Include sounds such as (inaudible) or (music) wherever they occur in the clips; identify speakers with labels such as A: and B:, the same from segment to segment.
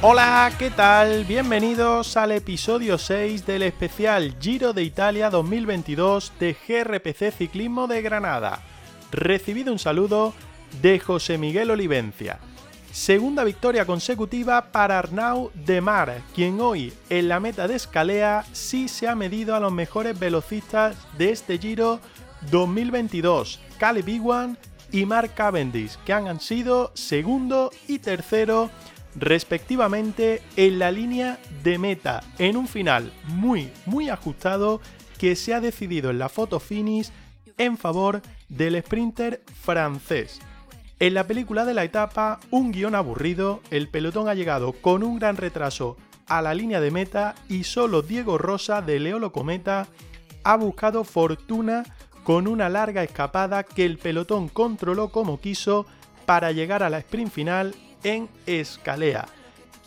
A: Hola, ¿qué tal? Bienvenidos al episodio 6 del especial Giro de Italia 2022 de GRPC Ciclismo de Granada. Recibido un saludo de José Miguel Olivencia. Segunda victoria consecutiva para Arnau de Mar, quien hoy en la meta de Escalea sí se ha medido a los mejores velocistas de este Giro 2022, Caleb Iwan y Mark Cavendish, que han sido segundo y tercero respectivamente en la línea de meta, en un final muy, muy ajustado que se ha decidido en la foto finish en favor del sprinter francés. En la película de la etapa, un guion aburrido, el pelotón ha llegado con un gran retraso a la línea de meta y solo Diego Rosa de Leolo Cometa ha buscado fortuna con una larga escapada que el pelotón controló como quiso para llegar a la sprint final en Escalea.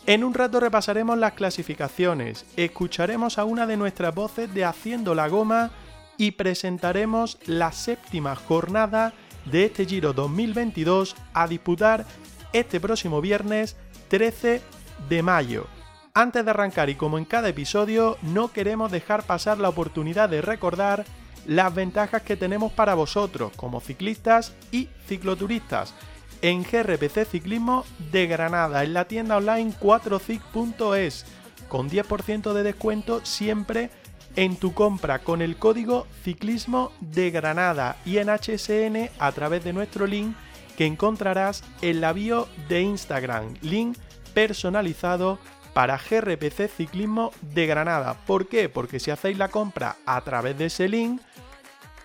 A: En un rato repasaremos las clasificaciones, escucharemos a una de nuestras voces de Haciendo la Goma y presentaremos la séptima jornada de este Giro 2022 a disputar este próximo viernes 13 de mayo. Antes de arrancar y como en cada episodio, no queremos dejar pasar la oportunidad de recordar las ventajas que tenemos para vosotros como ciclistas y cicloturistas en GRPC Ciclismo de Granada, en la tienda online 4cic.es, con 10% de descuento siempre en tu compra con el código Ciclismo de Granada y en HSN a través de nuestro link que encontrarás en la bio de Instagram, link personalizado para GRPC Ciclismo de Granada. ¿Por qué? Porque si hacéis la compra a través de ese link,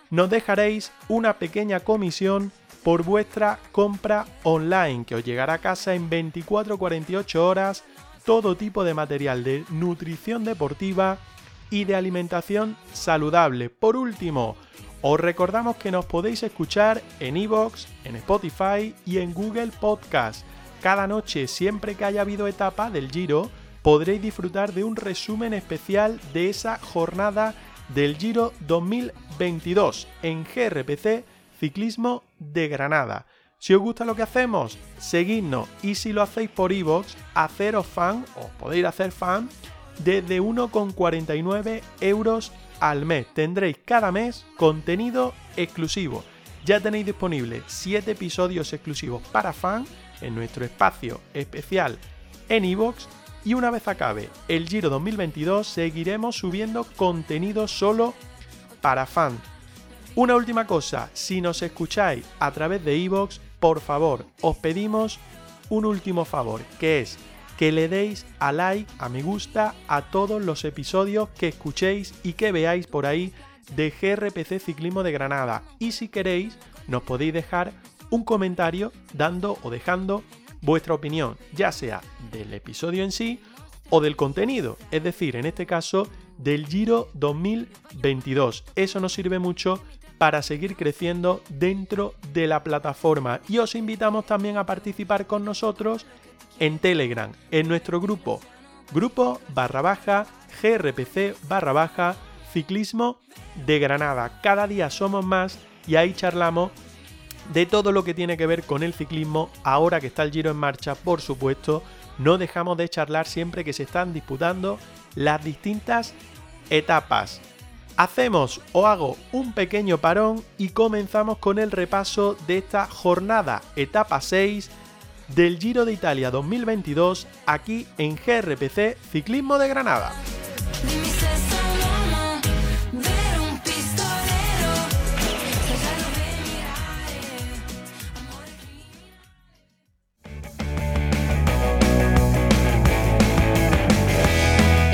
A: nos dejaréis una pequeña comisión por vuestra compra online que os llegará a casa en 24-48 horas todo tipo de material de nutrición deportiva y de alimentación saludable. Por último, os recordamos que nos podéis escuchar en iVoox, en Spotify y en Google Podcast. Cada noche, siempre que haya habido etapa del Giro, podréis disfrutar de un resumen especial de esa jornada del Giro 2022 en GRPC Ciclismo de Granada. Si os gusta lo que hacemos, seguidnos y si lo hacéis por iVoox, haceros fan, o podéis hacer fan, desde 1,49 euros al mes. Tendréis cada mes contenido exclusivo. Ya tenéis disponibles 7 episodios exclusivos para fan en nuestro espacio especial en iVoox y una vez acabe el Giro 2022 seguiremos subiendo contenido solo para fan. Una última cosa, si nos escucháis a través de iVoox, por favor, os pedimos un último favor, que es que le deis a like, a me gusta, a todos los episodios que escuchéis y que veáis por ahí de GRPC Ciclismo de Granada. Y si queréis, nos podéis dejar un comentario dando o dejando vuestra opinión, ya sea del episodio en sí o del contenido, es decir, en este caso del Giro 2022. Eso nos sirve mucho para seguir creciendo dentro de la plataforma y os invitamos también a participar con nosotros en Telegram, en nuestro grupo, grupo barra baja grpc barra baja ciclismo de Granada. Cada día somos más y ahí charlamos de todo lo que tiene que ver con el ciclismo ahora que está el giro en marcha, por supuesto, no dejamos de charlar siempre que se están disputando las distintas etapas. Hacemos o hago un pequeño parón y comenzamos con el repaso de esta jornada, etapa 6 del Giro de Italia 2022 aquí en GRPC Ciclismo de Granada.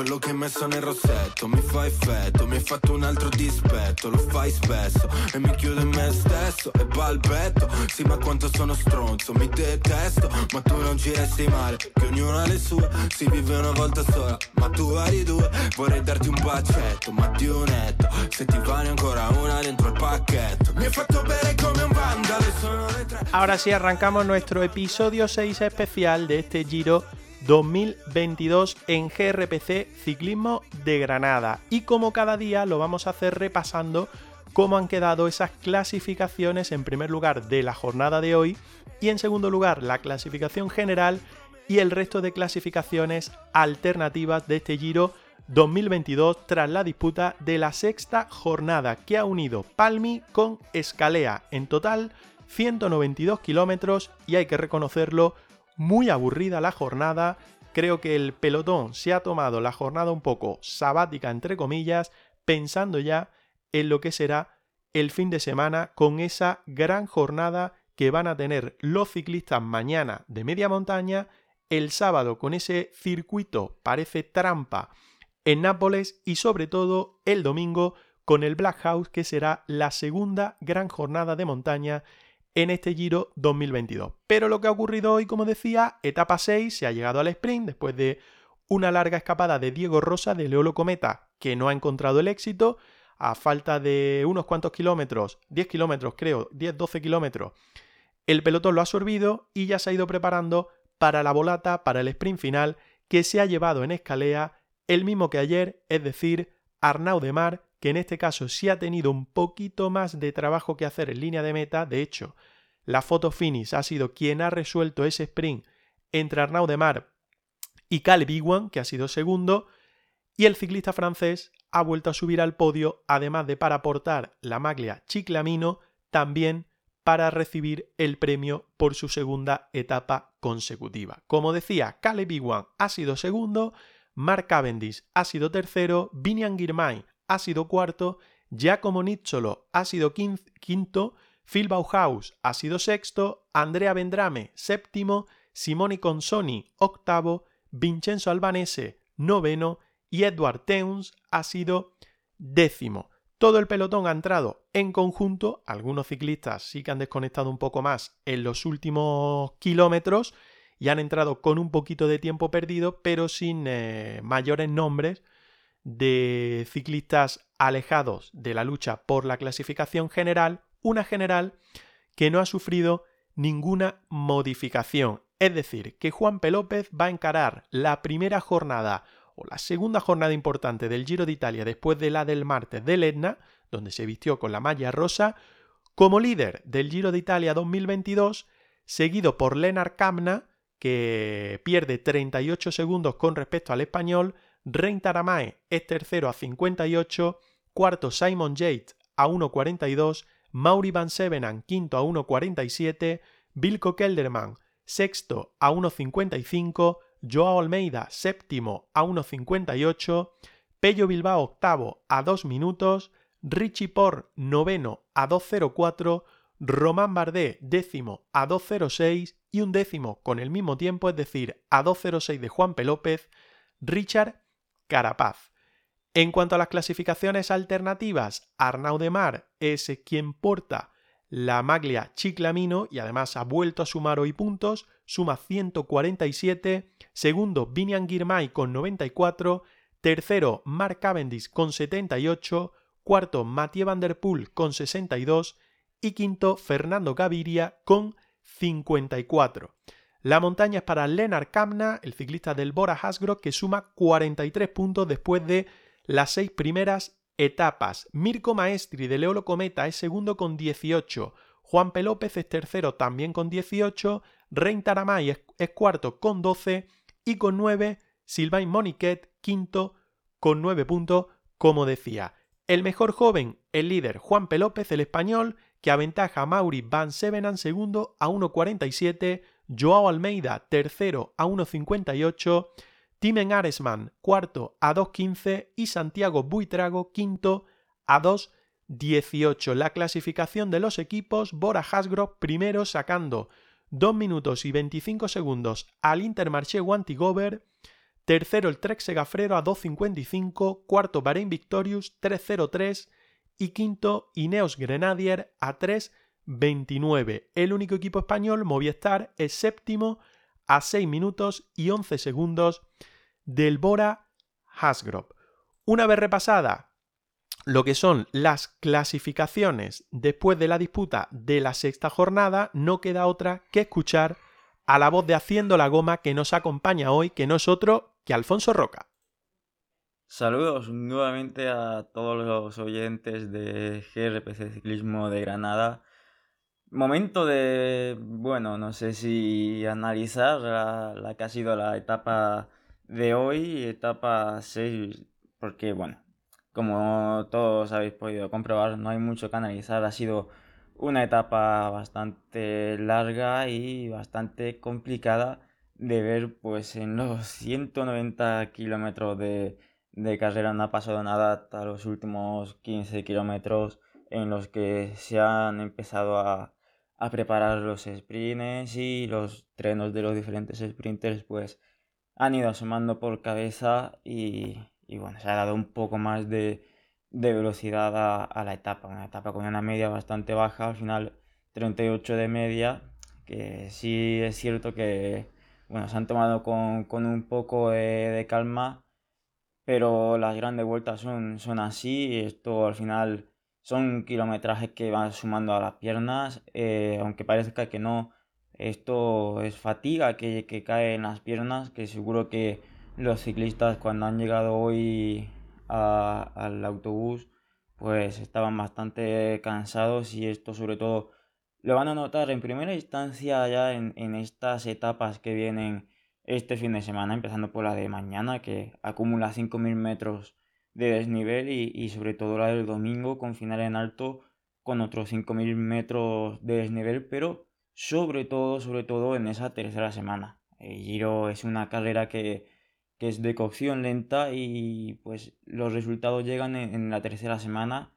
B: Quello che hai messo nel rossetto. Mi fa effetto Mi hai fatto un altro dispetto, lo fai spesso E mi chiudo in me stesso e balbetto. Sì ma quanto sono stronzo, mi detesto. Ma tu non ci resti male, che ognuno ha le sue. Si vive una volta sola, ma tu hai due. Vorrei darti un bacetto, ma ti unetto Se ti vale ancora una dentro il pacchetto. Mi hai fatto bere come un vandale, sono le tre.
A: Ahora sí arrancamos nuestro episodio 6 especial de este Giro 2022 en GRPC Ciclismo de Granada. Y como cada día lo vamos a hacer repasando cómo han quedado esas clasificaciones en primer lugar de la jornada de hoy y en segundo lugar la clasificación general y el resto de clasificaciones alternativas de este Giro 2022 tras la disputa de la sexta jornada que ha unido Palmi con Escalea. En total 192 kilómetros y hay que reconocerlo muy aburrida la jornada. Creo que el pelotón se ha tomado la jornada un poco sabática, entre comillas, pensando ya en lo que será el fin de semana con esa gran jornada que van a tener los ciclistas mañana de media montaña, el sábado con ese circuito parece trampa en Nápoles y sobre todo el domingo con el Black House que será la segunda gran jornada de montaña en este Giro 2022. Pero lo que ha ocurrido hoy, como decía, etapa 6, se ha llegado al sprint después de una larga escapada de Diego Rosa de Leolo Cometa, que no ha encontrado el éxito, a falta de unos cuantos kilómetros, 10 kilómetros creo, 10-12 kilómetros, el pelotón lo ha absorbido y ya se ha ido preparando para la volata, para el sprint final, que se ha llevado en escalea el mismo que ayer, es decir, Arnaud de Mar, que en este caso sí ha tenido un poquito más de trabajo que hacer en línea de meta. De hecho, la foto finish ha sido quien ha resuelto ese sprint entre Arnaud de Mar y Caleb Iwan, que ha sido segundo. Y el ciclista francés ha vuelto a subir al podio, además de para aportar la maglia Chiclamino, también para recibir el premio por su segunda etapa consecutiva. Como decía, Caleb Iwan ha sido segundo, Mark Cavendish ha sido tercero, Vinian Girmay ha sido cuarto, Giacomo ha sido quinto, Phil Bauhaus ha sido sexto, Andrea Vendrame séptimo, Simone Consoni octavo, Vincenzo Albanese noveno y Edward Teuns ha sido décimo. Todo el pelotón ha entrado en conjunto, algunos ciclistas sí que han desconectado un poco más en los últimos kilómetros y han entrado con un poquito de tiempo perdido, pero sin eh, mayores nombres de ciclistas alejados de la lucha por la clasificación general, una general que no ha sufrido ninguna modificación. Es decir, que Juan P. López va a encarar la primera jornada o la segunda jornada importante del Giro de Italia después de la del martes del Etna, donde se vistió con la malla rosa, como líder del Giro de Italia 2022, seguido por Lennart Kamna, que pierde 38 segundos con respecto al español, Rein Taramae es tercero a 58, cuarto Simon Yates a 1.42, Mauri Van Sevenan quinto a 1.47, Vilko Kelderman sexto a 1.55, Joao Almeida séptimo a 1.58, Pello Bilbao octavo a 2 minutos, Richie Por noveno a 2.04, Román Bardet décimo a 2.06 y un décimo con el mismo tiempo, es decir, a 2.06 de Juan P. López, Richard Carapaz. En cuanto a las clasificaciones alternativas, Arnaud de Mar es quien porta la maglia Chiclamino y además ha vuelto a sumar hoy puntos, suma 147, segundo Vinian Girmay con 94, tercero Mark Cavendish con 78, cuarto Mathieu Van Der Poel con 62 y quinto Fernando Gaviria con 54. La montaña es para Lennart Kamna, el ciclista del Bora Hasgro, que suma 43 puntos después de las seis primeras etapas. Mirko Maestri de Leolo Cometa es segundo con 18. Juan P. López es tercero también con 18. Rein Taramay es, es cuarto con 12. Y con 9, Sylvain Moniquet, quinto con 9 puntos, como decía. El mejor joven, el líder Juan P. López, el español, que aventaja a Mauri Van Sevenan segundo a 1.47, Joao Almeida tercero a 1.58, Timen Aresman cuarto a 2.15 y Santiago Buitrago quinto a 2.18. La clasificación de los equipos, Bora Hasgrove primero sacando 2 minutos y 25 segundos al Intermarché Wanty-Gover, tercero el Trek Segafrero a 2.55, cuarto Bahrein Victorious 3.03 y quinto Ineos Grenadier a 3.29. El único equipo español, Movistar, es séptimo a 6 minutos y 11 segundos del Bora Hasgrove. Una vez repasada lo que son las clasificaciones después de la disputa de la sexta jornada, no queda otra que escuchar a la voz de Haciendo la Goma que nos acompaña hoy, que no es otro que Alfonso Roca.
C: Saludos nuevamente a todos los oyentes de GRPC Ciclismo de Granada. Momento de, bueno, no sé si analizar la, la que ha sido la etapa de hoy, etapa 6, porque bueno, como todos habéis podido comprobar, no hay mucho que analizar. Ha sido una etapa bastante larga y bastante complicada de ver, pues en los 190 kilómetros de, de carrera no ha pasado nada hasta los últimos 15 kilómetros en los que se han empezado a, a preparar los sprints y los trenos de los diferentes sprinters pues han ido asomando por cabeza y, y bueno, se ha dado un poco más de, velocidad a, la etapa, una etapa con una media bastante baja, al final 38 de media, que sí es cierto que bueno, se han tomado con, un poco de, calma, pero las grandes vueltas son, son así, y esto al final son kilometrajes que van sumando a las piernas, eh, aunque parezca que no, esto es fatiga que, que cae en las piernas, que seguro que los ciclistas cuando han llegado hoy al autobús pues estaban bastante cansados y esto sobre todo lo van a notar en primera instancia ya en, estas etapas que vienen este fin de semana, empezando por la de mañana que acumula 5.000 metros de desnivel y, sobre todo la del domingo con final en alto con otros 5.000 metros de desnivel, pero sobre todo, sobre todo en esa tercera semana. El Giro es una carrera que que es de cocción lenta y pues los resultados llegan en, la tercera semana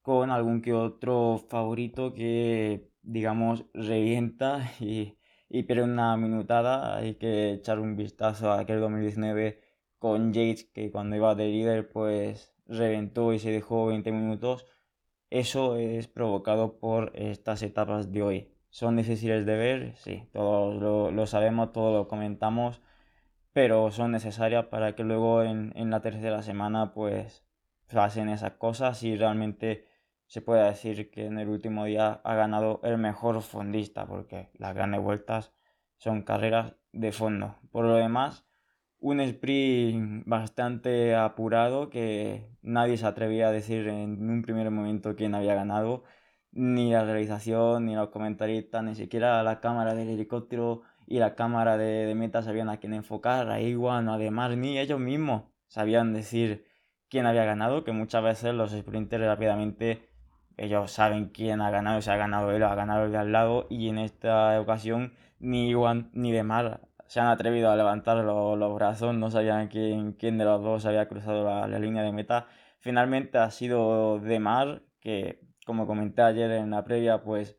C: con algún que otro favorito que digamos revienta y, y pierde una minutada. Hay que echar un vistazo a aquel 2019 con Yates que cuando iba de líder pues reventó y se dejó 20 minutos. Eso es provocado por estas etapas de hoy. ¿Son difíciles de ver? Sí, todos lo, sabemos, todos lo comentamos pero son necesarias para que luego en, en la tercera semana pues pasen esas cosas y realmente se pueda decir que en el último día ha ganado el mejor fondista porque las grandes vueltas son carreras de fondo. Por lo demás, un sprint bastante apurado que nadie se atrevía a decir en un primer momento quién había ganado, ni la realización, ni los comentaristas, ni siquiera la cámara del helicóptero y la cámara de, meta sabían a quién enfocar, a Iguan, además ni ellos mismos sabían decir quién había ganado, que muchas veces los sprinters rápidamente ellos saben quién ha ganado, si ha ganado él o ha ganado el de al lado, y en esta ocasión ni Iguan ni Demar se han atrevido a levantar los, brazos, no sabían quién, quién de los dos había cruzado la, la línea de meta. Finalmente ha sido Demar, que como comenté ayer en la previa, pues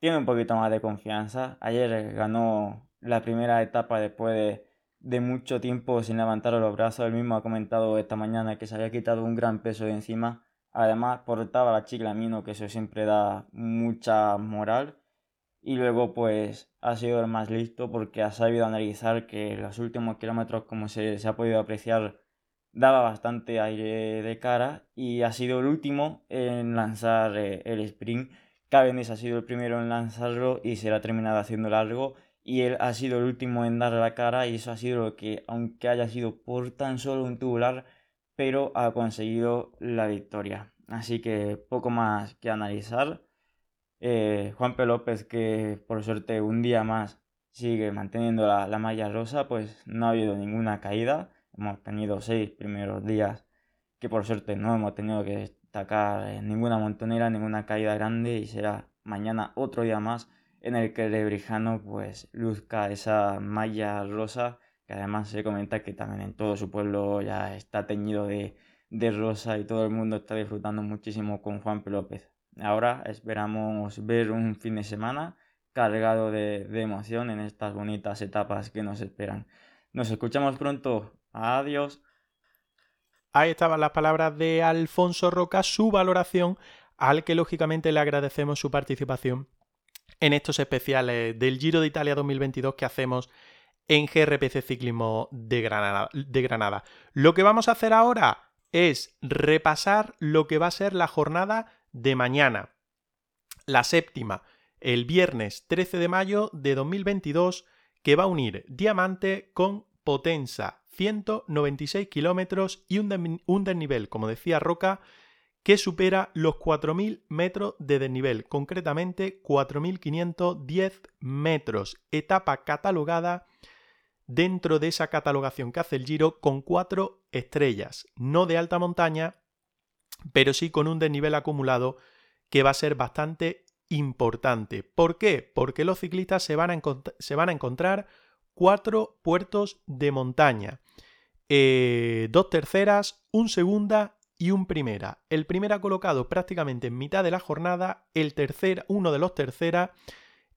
C: tiene un poquito más de confianza. Ayer ganó la primera etapa después de, mucho tiempo sin levantar los brazos. Él mismo ha comentado esta mañana que se había quitado un gran peso de encima. Además, portaba la chiclamino, que eso siempre da mucha moral. Y luego, pues, ha sido el más listo porque ha sabido analizar que los últimos kilómetros, como se, ha podido apreciar, daba bastante aire de cara. Y ha sido el último en lanzar eh, el sprint Cavendish ha sido el primero en lanzarlo y se lo ha terminado haciendo largo. Y él ha sido el último en dar la cara y eso ha sido lo que, aunque haya sido por tan solo un tubular, pero ha conseguido la victoria. Así que poco más que analizar. Eh, Juan P. López, que por suerte un día más sigue manteniendo la, la malla rosa, pues no ha habido ninguna caída. Hemos tenido seis primeros días que por suerte no hemos tenido que destacar ninguna montonera, ninguna caída grande y será mañana otro día más en el que el Lebrijano pues luzca esa malla rosa que además se comenta que también en todo su pueblo ya está teñido de, de rosa y todo el mundo está disfrutando muchísimo con Juan P. López. Ahora esperamos ver un fin de semana cargado de, emoción en estas bonitas etapas que nos esperan. Nos escuchamos pronto. Adiós.
A: Ahí estaban las palabras de Alfonso Roca, su valoración, al que lógicamente le agradecemos su participación en estos especiales del Giro de Italia 2022 que hacemos en GRPC Ciclismo de Granada. Lo que vamos a hacer ahora es repasar lo que va a ser la jornada de mañana, la séptima, el viernes 13 de mayo de 2022, que va a unir Diamante con Potenza, 196 kilómetros y un, desnivel, como decía Roca, que supera los 4.000 metros de desnivel, concretamente 4.510 metros, etapa catalogada dentro de esa catalogación que hace el Giro con cuatro estrellas, no de alta montaña, pero sí con un desnivel acumulado que va a ser bastante importante. ¿Por qué? Porque los ciclistas se van a, encontrar cuatro puertos de montaña, eh, dos terceras, un segunda y un primera. El primera colocado prácticamente en mitad de la jornada, el tercer, uno de los terceras,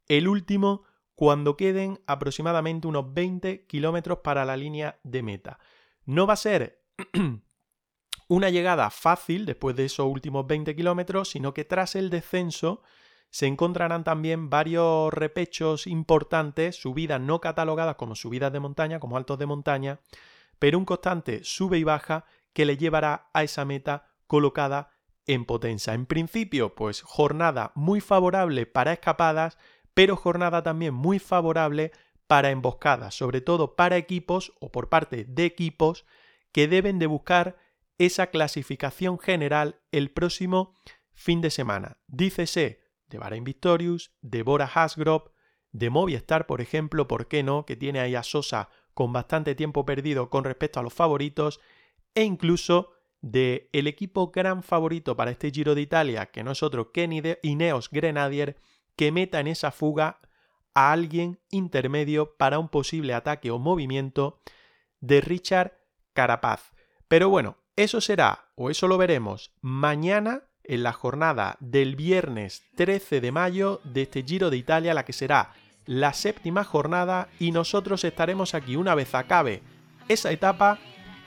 A: el último cuando queden aproximadamente unos 20 kilómetros para la línea de meta. No va a ser (clears throat) una llegada fácil después de esos últimos 20 kilómetros, sino que tras el descenso se encontrarán también varios repechos importantes, subidas no catalogadas como subidas de montaña, como altos de montaña, pero un constante sube y baja que le llevará a esa meta colocada en potencia. En principio, pues jornada muy favorable para escapadas, pero jornada también muy favorable para emboscadas, sobre todo para equipos o por parte de equipos que deben de buscar esa clasificación general el próximo fin de semana. Dícese de Bahrain Victorious, de Bora Hasgrove, de Movistar, por ejemplo, ¿por qué no? Que tiene ahí a Sosa con bastante tiempo perdido con respecto a los favoritos, e incluso de el equipo gran favorito para este Giro de Italia, que no es otro que Ineos Grenadier, que meta en esa fuga a alguien intermedio para un posible ataque o movimiento de Richard Carapaz. Pero bueno, eso será, o eso lo veremos, mañana en la jornada del viernes 13 de mayo de este Giro de Italia, la que será la séptima jornada, y nosotros estaremos aquí una vez acabe esa etapa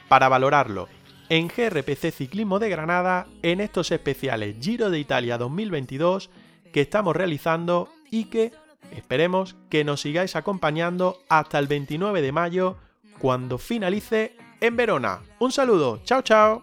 A: para valorarlo en GRPC Ciclismo de Granada en estos especiales Giro de Italia 2022 que estamos realizando y que esperemos que nos sigáis acompañando hasta el 29 de mayo cuando finalice en Verona. Un saludo, chao chao.